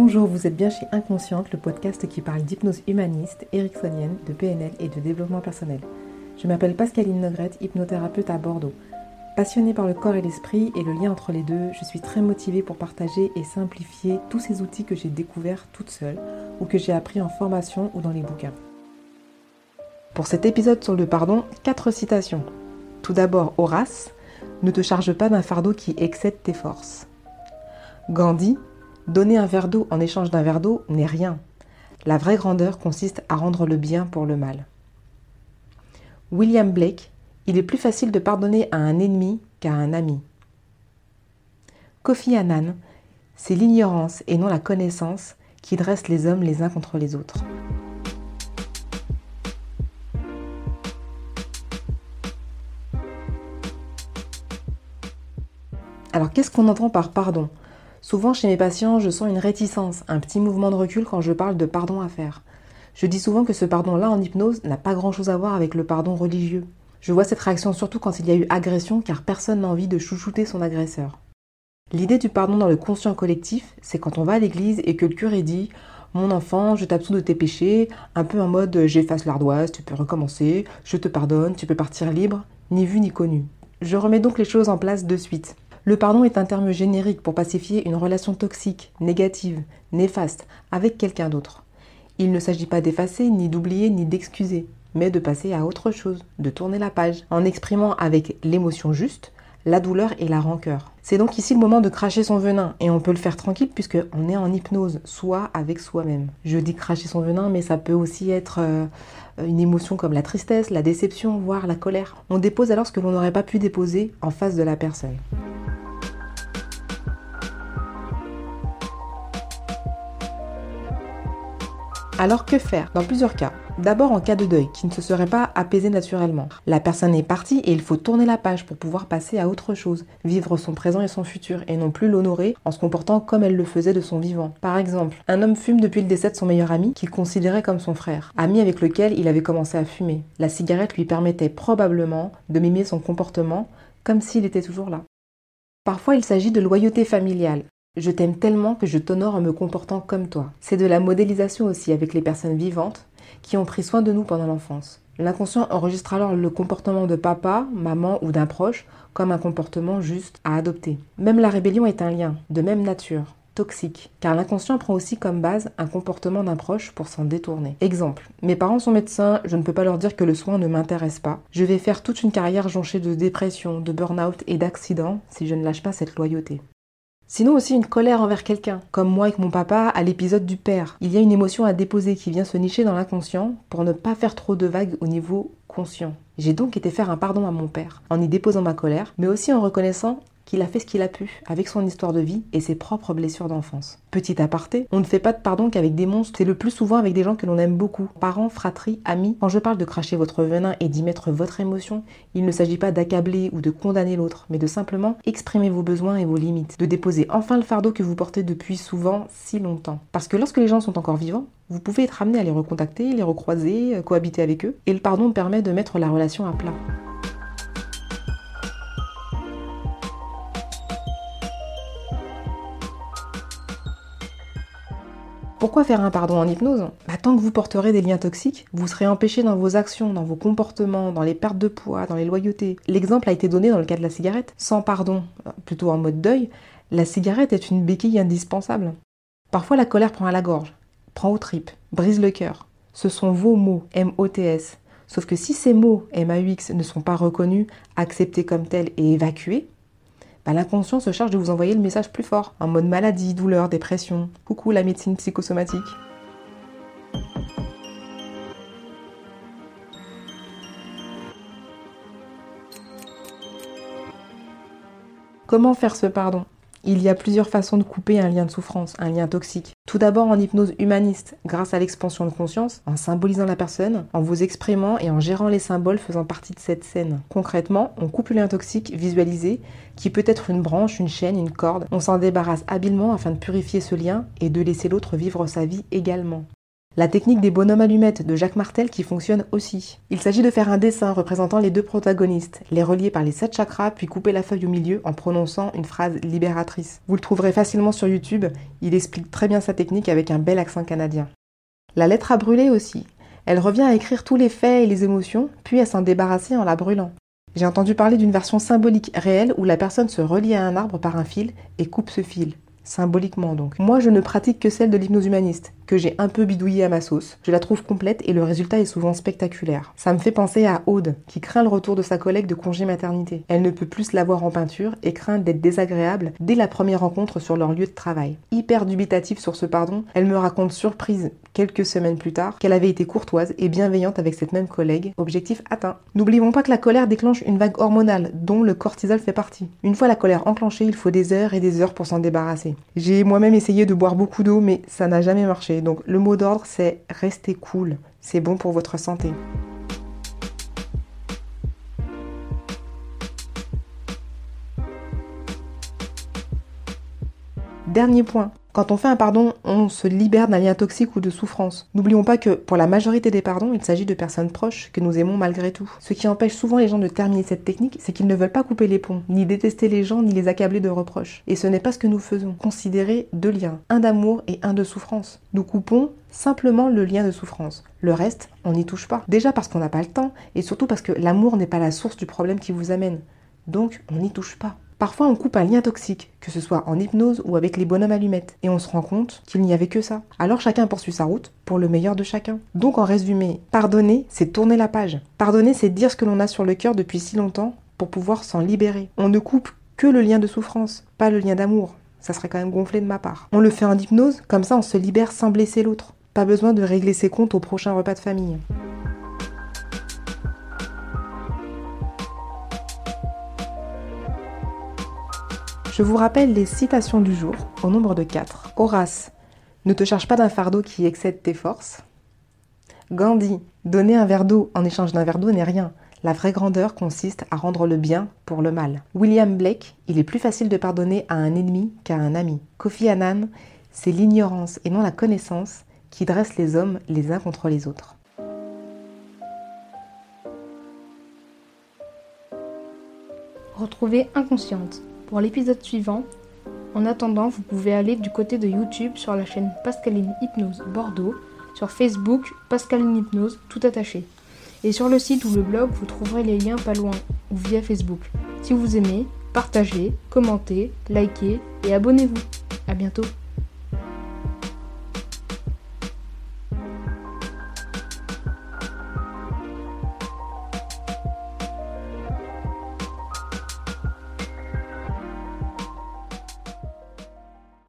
Bonjour, vous êtes bien chez Inconsciente, le podcast qui parle d'hypnose humaniste, ericksonienne, de PNL et de développement personnel. Je m'appelle Pascaline Nogrette, hypnothérapeute à Bordeaux. Passionnée par le corps et l'esprit et le lien entre les deux, je suis très motivée pour partager et simplifier tous ces outils que j'ai découverts toute seule ou que j'ai appris en formation ou dans les bouquins. Pour cet épisode sur le pardon, quatre citations. Tout d'abord, Horace, ne te charge pas d'un fardeau qui excède tes forces. Gandhi, donner un verre d'eau en échange d'un verre d'eau n'est rien. La vraie grandeur consiste à rendre le bien pour le mal. William Blake, il est plus facile de pardonner à un ennemi qu'à un ami. Kofi Annan, c'est l'ignorance et non la connaissance qui dresse les hommes les uns contre les autres. Alors qu'est-ce qu'on entend par pardon? Souvent chez mes patients, je sens une réticence, un petit mouvement de recul quand je parle de pardon à faire. Je dis souvent que ce pardon-là en hypnose n'a pas grand-chose à voir avec le pardon religieux. Je vois cette réaction surtout quand il y a eu agression car personne n'a envie de chouchouter son agresseur. L'idée du pardon dans le conscient collectif, c'est quand on va à l'église et que le curé dit Mon enfant, je t'absous de tes péchés, un peu en mode j'efface l'ardoise, tu peux recommencer, je te pardonne, tu peux partir libre, ni vu ni connu. Je remets donc les choses en place de suite. Le pardon est un terme générique pour pacifier une relation toxique, négative, néfaste avec quelqu'un d'autre. Il ne s'agit pas d'effacer, ni d'oublier, ni d'excuser, mais de passer à autre chose, de tourner la page, en exprimant avec l'émotion juste la douleur et la rancœur. C'est donc ici le moment de cracher son venin, et on peut le faire tranquille puisqu'on est en hypnose, soit avec soi-même. Je dis cracher son venin, mais ça peut aussi être euh, une émotion comme la tristesse, la déception, voire la colère. On dépose alors ce que l'on n'aurait pas pu déposer en face de la personne. Alors que faire Dans plusieurs cas. D'abord en cas de deuil qui ne se serait pas apaisé naturellement. La personne est partie et il faut tourner la page pour pouvoir passer à autre chose, vivre son présent et son futur et non plus l'honorer en se comportant comme elle le faisait de son vivant. Par exemple, un homme fume depuis le décès de son meilleur ami qu'il considérait comme son frère, ami avec lequel il avait commencé à fumer. La cigarette lui permettait probablement de mimer son comportement comme s'il était toujours là. Parfois, il s'agit de loyauté familiale. Je t'aime tellement que je t'honore en me comportant comme toi. C'est de la modélisation aussi avec les personnes vivantes qui ont pris soin de nous pendant l'enfance. L'inconscient enregistre alors le comportement de papa, maman ou d'un proche comme un comportement juste à adopter. Même la rébellion est un lien, de même nature, toxique, car l'inconscient prend aussi comme base un comportement d'un proche pour s'en détourner. Exemple, mes parents sont médecins, je ne peux pas leur dire que le soin ne m'intéresse pas. Je vais faire toute une carrière jonchée de dépression, de burn-out et d'accidents si je ne lâche pas cette loyauté. Sinon aussi une colère envers quelqu'un, comme moi avec mon papa à l'épisode du père. Il y a une émotion à déposer qui vient se nicher dans l'inconscient pour ne pas faire trop de vagues au niveau conscient. J'ai donc été faire un pardon à mon père, en y déposant ma colère, mais aussi en reconnaissant qu'il a fait ce qu'il a pu avec son histoire de vie et ses propres blessures d'enfance. Petit aparté, on ne fait pas de pardon qu'avec des monstres, c'est le plus souvent avec des gens que l'on aime beaucoup, parents, fratries, amis. Quand je parle de cracher votre venin et d'y mettre votre émotion, il ne s'agit pas d'accabler ou de condamner l'autre, mais de simplement exprimer vos besoins et vos limites, de déposer enfin le fardeau que vous portez depuis souvent si longtemps. Parce que lorsque les gens sont encore vivants, vous pouvez être amené à les recontacter, les recroiser, cohabiter avec eux, et le pardon permet de mettre la relation à plat. Pourquoi faire un pardon en hypnose bah, Tant que vous porterez des liens toxiques, vous serez empêché dans vos actions, dans vos comportements, dans les pertes de poids, dans les loyautés. L'exemple a été donné dans le cas de la cigarette. Sans pardon, plutôt en mode deuil, la cigarette est une béquille indispensable. Parfois la colère prend à la gorge, prend aux tripes, brise le cœur. Ce sont vos mots, M-O-T-S. Sauf que si ces mots, M-A-U-X, ne sont pas reconnus, acceptés comme tels et évacués, bah, l'inconscient se charge de vous envoyer le message plus fort, en mode maladie, douleur, dépression. Coucou la médecine psychosomatique. Comment faire ce pardon? Il y a plusieurs façons de couper un lien de souffrance, un lien toxique. Tout d'abord en hypnose humaniste, grâce à l'expansion de conscience, en symbolisant la personne, en vous exprimant et en gérant les symboles faisant partie de cette scène. Concrètement, on coupe le lien toxique visualisé, qui peut être une branche, une chaîne, une corde. On s'en débarrasse habilement afin de purifier ce lien et de laisser l'autre vivre sa vie également. La technique des bonhommes allumettes de Jacques Martel qui fonctionne aussi. Il s'agit de faire un dessin représentant les deux protagonistes, les relier par les sept chakras, puis couper la feuille au milieu en prononçant une phrase libératrice. Vous le trouverez facilement sur YouTube, il explique très bien sa technique avec un bel accent canadien. La lettre à brûler aussi. Elle revient à écrire tous les faits et les émotions, puis à s'en débarrasser en la brûlant. J'ai entendu parler d'une version symbolique réelle où la personne se relie à un arbre par un fil et coupe ce fil symboliquement donc. Moi, je ne pratique que celle de l'hypnose humaniste, que j'ai un peu bidouillée à ma sauce. Je la trouve complète et le résultat est souvent spectaculaire. Ça me fait penser à Aude, qui craint le retour de sa collègue de congé maternité. Elle ne peut plus la voir en peinture et craint d'être désagréable dès la première rencontre sur leur lieu de travail. Hyper dubitative sur ce pardon, elle me raconte surprise quelques semaines plus tard qu'elle avait été courtoise et bienveillante avec cette même collègue. Objectif atteint. N'oublions pas que la colère déclenche une vague hormonale dont le cortisol fait partie. Une fois la colère enclenchée, il faut des heures et des heures pour s'en débarrasser. J'ai moi-même essayé de boire beaucoup d'eau, mais ça n'a jamais marché. Donc le mot d'ordre, c'est rester cool. C'est bon pour votre santé. Dernier point, quand on fait un pardon, on se libère d'un lien toxique ou de souffrance. N'oublions pas que pour la majorité des pardons, il s'agit de personnes proches que nous aimons malgré tout. Ce qui empêche souvent les gens de terminer cette technique, c'est qu'ils ne veulent pas couper les ponts, ni détester les gens, ni les accabler de reproches. Et ce n'est pas ce que nous faisons. Considérer deux liens, un d'amour et un de souffrance. Nous coupons simplement le lien de souffrance. Le reste, on n'y touche pas. Déjà parce qu'on n'a pas le temps, et surtout parce que l'amour n'est pas la source du problème qui vous amène. Donc, on n'y touche pas. Parfois, on coupe un lien toxique, que ce soit en hypnose ou avec les bonhommes allumettes, et on se rend compte qu'il n'y avait que ça. Alors chacun poursuit sa route pour le meilleur de chacun. Donc en résumé, pardonner, c'est tourner la page. Pardonner, c'est dire ce que l'on a sur le cœur depuis si longtemps pour pouvoir s'en libérer. On ne coupe que le lien de souffrance, pas le lien d'amour. Ça serait quand même gonflé de ma part. On le fait en hypnose, comme ça on se libère sans blesser l'autre. Pas besoin de régler ses comptes au prochain repas de famille. Je vous rappelle les citations du jour, au nombre de 4. Horace, ne te charge pas d'un fardeau qui excède tes forces. Gandhi, donner un verre d'eau en échange d'un verre d'eau n'est rien. La vraie grandeur consiste à rendre le bien pour le mal. William Blake, il est plus facile de pardonner à un ennemi qu'à un ami. Kofi Annan, c'est l'ignorance et non la connaissance qui dresse les hommes les uns contre les autres. Retrouvez Inconsciente pour l'épisode suivant. En attendant, vous pouvez aller du côté de YouTube sur la chaîne Pascaline Hypnose Bordeaux, sur Facebook Pascaline Hypnose tout attaché. Et sur le site ou le blog, vous trouverez les liens pas loin ou via Facebook. Si vous aimez, partagez, commentez, likez et abonnez-vous. A bientôt